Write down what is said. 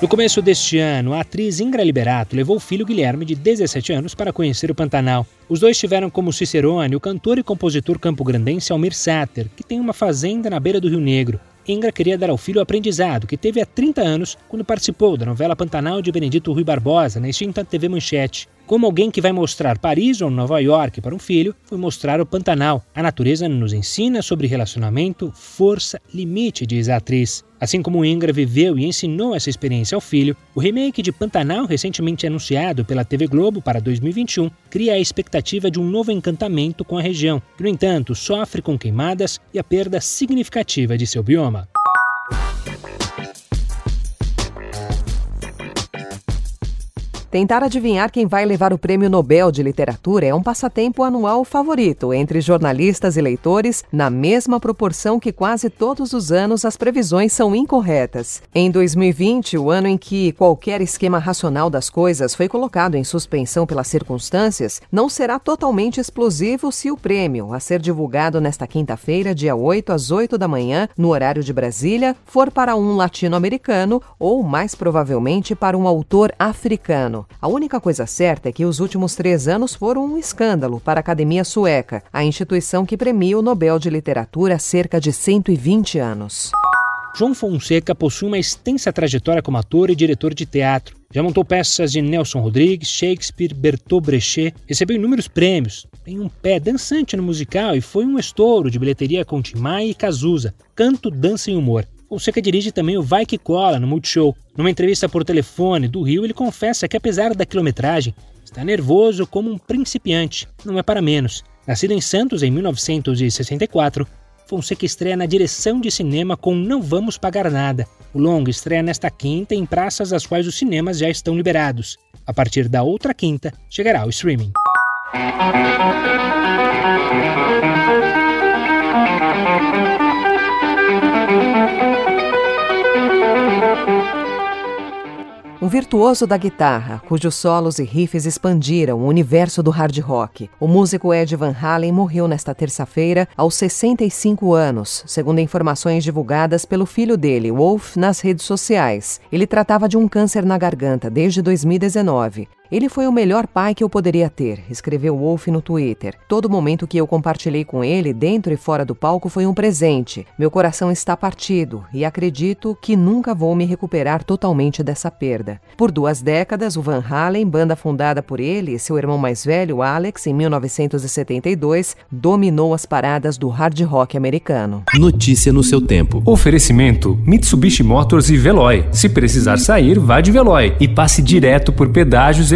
No começo deste ano, a atriz Ingra Liberato levou o filho Guilherme, de 17 anos, para conhecer o Pantanal. Os dois tiveram como cicerone o cantor e compositor campo-grandense Almir Sater, que tem uma fazenda na beira do Rio Negro. Ingra queria dar ao filho o aprendizado que teve há 30 anos quando participou da novela Pantanal de Benedito Rui Barbosa na extinta TV Manchete. Como alguém que vai mostrar Paris ou Nova York para um filho, foi mostrar o Pantanal. A natureza nos ensina sobre relacionamento, força, limite, diz a atriz. Assim como Ingra viveu e ensinou essa experiência ao filho, o remake de Pantanal, recentemente anunciado pela TV Globo para 2021, cria a expectativa de um novo encantamento com a região, que, no entanto, sofre com queimadas e a perda significativa de seu bioma. Tentar adivinhar quem vai levar o Prêmio Nobel de Literatura é um passatempo anual favorito entre jornalistas e leitores, na mesma proporção que quase todos os anos as previsões são incorretas. Em 2020, o ano em que qualquer esquema racional das coisas foi colocado em suspensão pelas circunstâncias, não será totalmente explosivo se o prêmio, a ser divulgado nesta quinta-feira, dia 8 às 8 da manhã, no horário de Brasília, for para um latino-americano ou, mais provavelmente, para um autor africano. A única coisa certa é que os últimos três anos foram um escândalo para a Academia Sueca, a instituição que premia o Nobel de Literatura há cerca de 120 anos. João Fonseca possui uma extensa trajetória como ator e diretor de teatro. Já montou peças de Nelson Rodrigues, Shakespeare, Bertolt Brecht, recebeu inúmeros prêmios. Tem um pé dançante no musical e foi um estouro de bilheteria com Tim Maia e Cazuza, canto, dança e humor. Fonseca dirige também o Vai Que Cola no Multishow. Numa entrevista por telefone do Rio, ele confessa que, apesar da quilometragem, está nervoso como um principiante. Não é para menos. Nascido em Santos em 1964, Fonseca estreia na direção de cinema com Não Vamos Pagar Nada. O longo estreia nesta quinta em praças das quais os cinemas já estão liberados. A partir da outra quinta, chegará ao streaming. Virtuoso da guitarra, cujos solos e riffs expandiram o universo do hard rock. O músico Ed Van Halen morreu nesta terça-feira aos 65 anos, segundo informações divulgadas pelo filho dele, Wolf, nas redes sociais. Ele tratava de um câncer na garganta desde 2019. Ele foi o melhor pai que eu poderia ter, escreveu Wolf no Twitter. Todo momento que eu compartilhei com ele, dentro e fora do palco, foi um presente. Meu coração está partido e acredito que nunca vou me recuperar totalmente dessa perda. Por duas décadas, o Van Halen, banda fundada por ele e seu irmão mais velho, Alex, em 1972, dominou as paradas do hard rock americano. Notícia no seu tempo. Oferecimento: Mitsubishi Motors e Veloy. Se precisar sair, vá de Veloy e passe direto por pedágios